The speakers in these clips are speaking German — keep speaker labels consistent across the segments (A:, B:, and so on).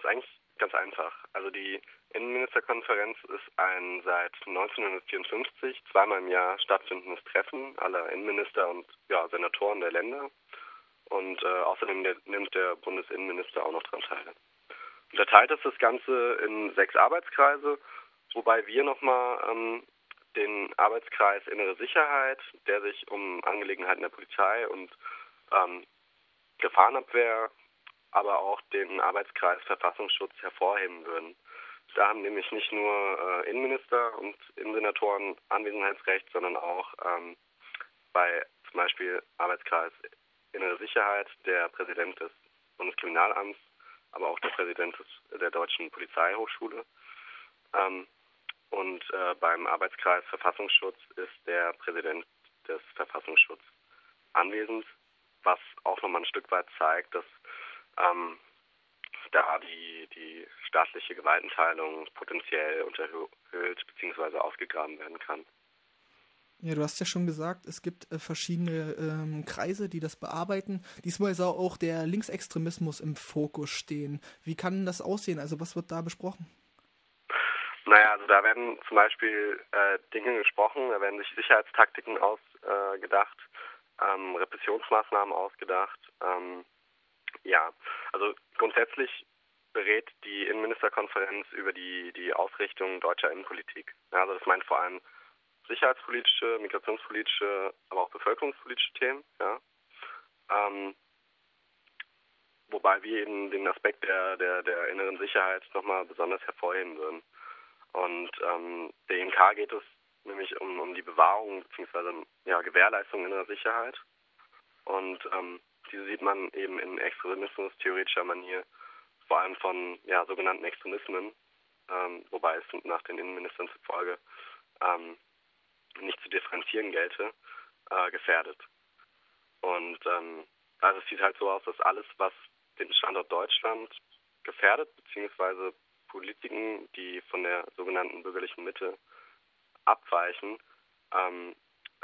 A: ist eigentlich ganz einfach. Also die Innenministerkonferenz ist ein seit 1954 zweimal im Jahr stattfindendes Treffen aller Innenminister und ja, Senatoren der Länder. Und äh, außerdem der, nimmt der Bundesinnenminister auch noch daran teil. Unterteilt ist das Ganze in sechs Arbeitskreise, wobei wir nochmal ähm, den Arbeitskreis Innere Sicherheit, der sich um Angelegenheiten der Polizei und ähm, Gefahrenabwehr, aber auch den Arbeitskreis Verfassungsschutz hervorheben würden. Da haben nämlich nicht nur äh, Innenminister und Innensenatoren Anwesenheitsrecht, sondern auch ähm, bei zum Beispiel Arbeitskreis Innere Sicherheit der Präsident des Bundeskriminalamts, aber auch der Präsident des, der Deutschen Polizeihochschule. Ähm, und äh, beim Arbeitskreis Verfassungsschutz ist der Präsident des Verfassungsschutzes anwesend, was auch nochmal ein Stück weit zeigt, dass ähm, da die, die staatliche Gewaltenteilung potenziell unterhöhlt bzw. ausgegraben werden kann.
B: Ja, du hast ja schon gesagt, es gibt äh, verschiedene ähm, Kreise, die das bearbeiten. Diesmal soll auch der Linksextremismus im Fokus stehen. Wie kann das aussehen? Also was wird da besprochen?
A: Naja, also da werden zum Beispiel äh, Dinge gesprochen, da werden sich Sicherheitstaktiken ausgedacht, äh, ähm, Repressionsmaßnahmen ausgedacht. Ähm, ja, also grundsätzlich berät die Innenministerkonferenz über die, die Ausrichtung deutscher Innenpolitik. Also das meint vor allem sicherheitspolitische, migrationspolitische, aber auch bevölkerungspolitische Themen. Ja. Ähm, wobei wir eben den Aspekt der, der, der inneren Sicherheit nochmal besonders hervorheben würden. Und ähm, der IMK geht es nämlich um, um die Bewahrung bzw. Ja, Gewährleistung innerer Sicherheit. Und ähm, diese sieht man eben in Extremismus theoretischer Manier, vor allem von ja, sogenannten Extremismen, ähm, wobei es nach den Innenministern zufolge ähm, nicht zu differenzieren gelte, äh, gefährdet. Und ähm, also es sieht halt so aus, dass alles, was den Standort Deutschland gefährdet, beziehungsweise Politiken, die von der sogenannten bürgerlichen Mitte abweichen, ähm,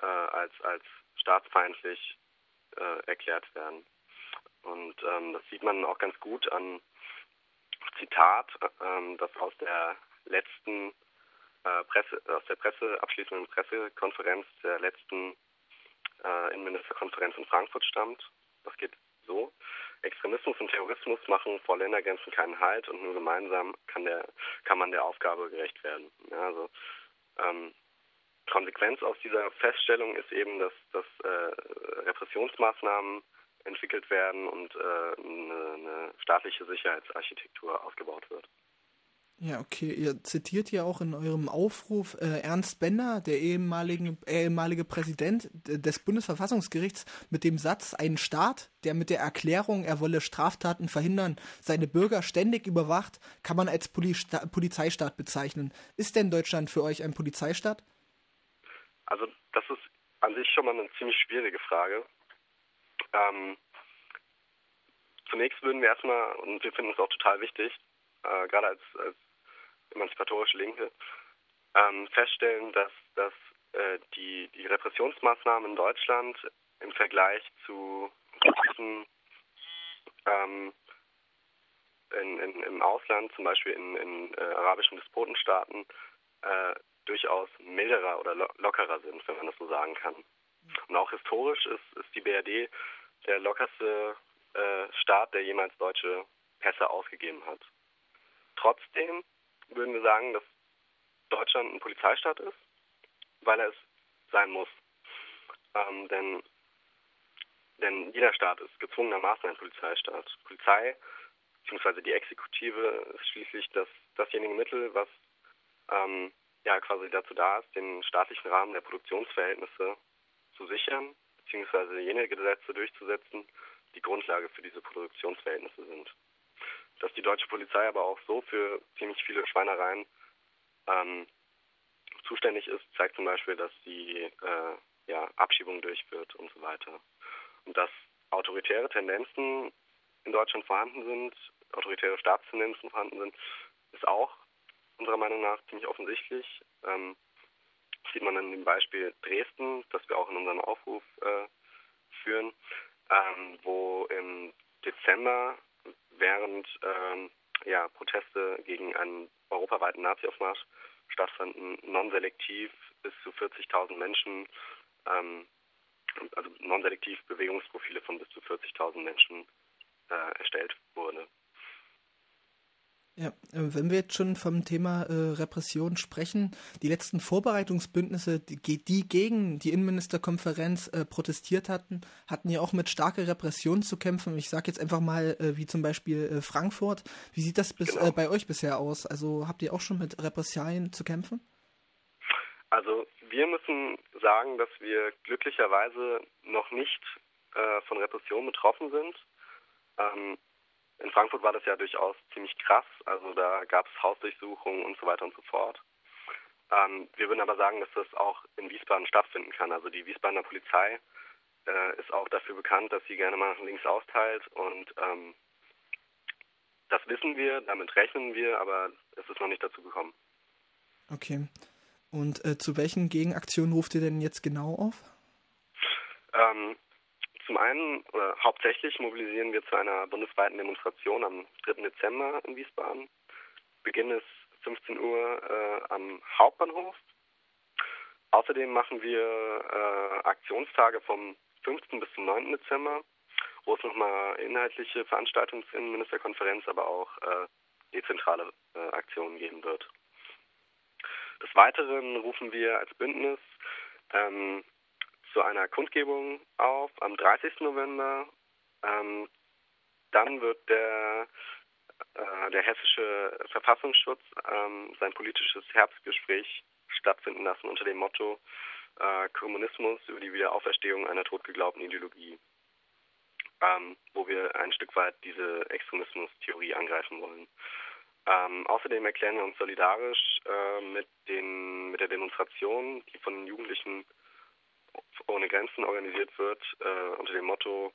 A: äh, als, als staatsfeindlich äh, erklärt werden. Und ähm, das sieht man auch ganz gut an Zitat, ähm, das aus der letzten äh, Presse, aus der Presse, abschließenden Pressekonferenz der letzten äh, Innenministerkonferenz in Frankfurt stammt. Das geht so. Extremismus und Terrorismus machen vor Ländergrenzen keinen Halt und nur gemeinsam kann der kann man der Aufgabe gerecht werden. Ja, also ähm, Konsequenz aus dieser Feststellung ist eben, dass, dass äh, Repressionsmaßnahmen entwickelt werden und äh, eine, eine staatliche Sicherheitsarchitektur aufgebaut wird.
B: Ja, okay. Ihr zitiert ja auch in eurem Aufruf äh, Ernst Bender, der ehemalige, ehemalige Präsident des Bundesverfassungsgerichts, mit dem Satz, ein Staat, der mit der Erklärung, er wolle Straftaten verhindern, seine Bürger ständig überwacht, kann man als Poli Polizeistaat bezeichnen. Ist denn Deutschland für euch ein Polizeistaat?
A: Also das ist an sich schon mal eine ziemlich schwierige Frage. Ähm, zunächst würden wir erstmal, und wir finden es auch total wichtig, äh, gerade als, als emanzipatorische Linke, ähm, feststellen, dass, dass äh, die, die Repressionsmaßnahmen in Deutschland im Vergleich zu diesen ähm, in, in, im Ausland, zum Beispiel in, in äh, arabischen Despotenstaaten, äh, durchaus milderer oder lo lockerer sind, wenn man das so sagen kann. Und auch historisch ist, ist die BRD der lockerste äh, Staat, der jemals deutsche Pässe ausgegeben hat. Trotzdem würden wir sagen, dass Deutschland ein Polizeistaat ist, weil er es sein muss. Ähm, denn, denn jeder Staat ist gezwungenermaßen ein Polizeistaat. Polizei bzw. die Exekutive ist schließlich das, dasjenige Mittel, was ähm, ja quasi dazu da ist, den staatlichen Rahmen der Produktionsverhältnisse zu sichern, beziehungsweise jene Gesetze durchzusetzen, die Grundlage für diese Produktionsverhältnisse sind dass die deutsche Polizei aber auch so für ziemlich viele Schweinereien ähm, zuständig ist, zeigt zum Beispiel, dass sie äh, ja, Abschiebungen durchführt und so weiter. Und dass autoritäre Tendenzen in Deutschland vorhanden sind, autoritäre Staatstendenzen vorhanden sind, ist auch unserer Meinung nach ziemlich offensichtlich. Ähm, sieht man an dem Beispiel Dresden, das wir auch in unserem Aufruf äh, führen, ähm, wo im Dezember während ähm, ja, Proteste gegen einen europaweiten Nazi-Aufmarsch stattfanden, non-selektiv bis zu 40.000 Menschen, ähm, also non-selektiv Bewegungsprofile von bis zu 40.000 Menschen äh, erstellt wurde.
B: Ja, äh, wenn wir jetzt schon vom Thema äh, Repression sprechen, die letzten Vorbereitungsbündnisse, die, die gegen die Innenministerkonferenz äh, protestiert hatten, hatten ja auch mit starker Repression zu kämpfen. Ich sage jetzt einfach mal, äh, wie zum Beispiel äh, Frankfurt. Wie sieht das bis, genau. Äh, bei euch bisher aus? Also habt ihr auch schon mit Repressalien zu kämpfen?
A: Also wir müssen sagen, dass wir glücklicherweise noch nicht von Repression betroffen sind. Ähm, in Frankfurt war das ja durchaus ziemlich krass. Also da gab es Hausdurchsuchungen und so weiter und so fort. Ähm, wir würden aber sagen, dass das auch in Wiesbaden stattfinden kann. Also die Wiesbadener Polizei äh, ist auch dafür bekannt, dass sie gerne mal nach links austeilt und ähm, das wissen wir, damit rechnen wir, aber es ist noch nicht dazu gekommen.
B: Okay. Und äh, zu welchen Gegenaktionen ruft ihr denn jetzt genau auf?
A: Ähm, zum einen oder hauptsächlich mobilisieren wir zu einer bundesweiten Demonstration am 3. Dezember in Wiesbaden. Beginn ist 15 Uhr äh, am Hauptbahnhof. Außerdem machen wir äh, Aktionstage vom 5. bis zum 9. Dezember, wo es nochmal inhaltliche Veranstaltungen in Ministerkonferenz, aber auch äh, dezentrale äh, Aktionen geben wird. Des Weiteren rufen wir als Bündnis ähm, zu einer Kundgebung auf am 30. November. Ähm, dann wird der, äh, der hessische Verfassungsschutz ähm, sein politisches Herbstgespräch stattfinden lassen unter dem Motto äh, Kommunismus über die Wiederauferstehung einer totgeglaubten Ideologie, ähm, wo wir ein Stück weit diese Extremismus-Theorie angreifen wollen. Ähm, außerdem erklären wir uns solidarisch äh, mit, den, mit der Demonstration, die von den Jugendlichen ohne Grenzen organisiert wird, äh, unter dem Motto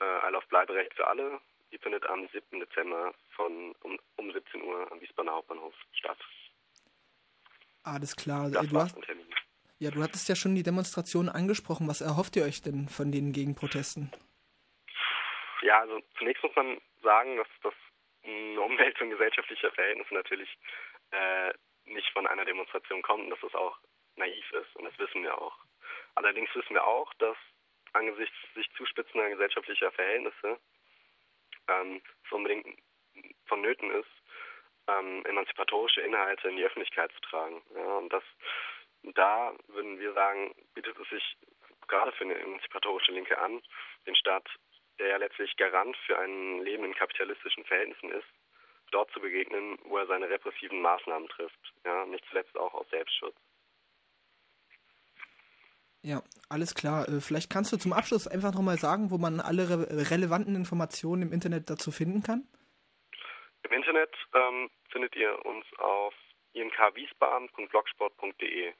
A: äh, I love Bleiberecht für alle. Die findet am 7. Dezember von um, um 17 Uhr am Wiesbadener Hauptbahnhof statt.
B: Alles klar. Das du hast, ja, du hattest ja schon die Demonstration angesprochen. Was erhofft ihr euch denn von den Gegenprotesten?
A: Ja, also zunächst muss man sagen, dass das eine Umwälzung gesellschaftlicher Verhältnisse natürlich äh, nicht von einer Demonstration kommt und dass das auch naiv ist. Und das wissen wir auch. Allerdings wissen wir auch, dass angesichts sich zuspitzender gesellschaftlicher Verhältnisse ähm, es unbedingt vonnöten ist, ähm, emanzipatorische Inhalte in die Öffentlichkeit zu tragen. Ja, und das, da würden wir sagen, bietet es sich gerade für eine emanzipatorische Linke an, den Staat, der ja letztlich Garant für ein Leben in kapitalistischen Verhältnissen ist, dort zu begegnen, wo er seine repressiven Maßnahmen trifft. Ja, nicht zuletzt auch aus Selbstschutz.
B: Ja, alles klar. Äh, vielleicht kannst du zum Abschluss einfach nochmal sagen, wo man alle re relevanten Informationen im Internet dazu finden kann?
A: Im Internet ähm, findet ihr uns auf imkwiesbaden.blogsport.de.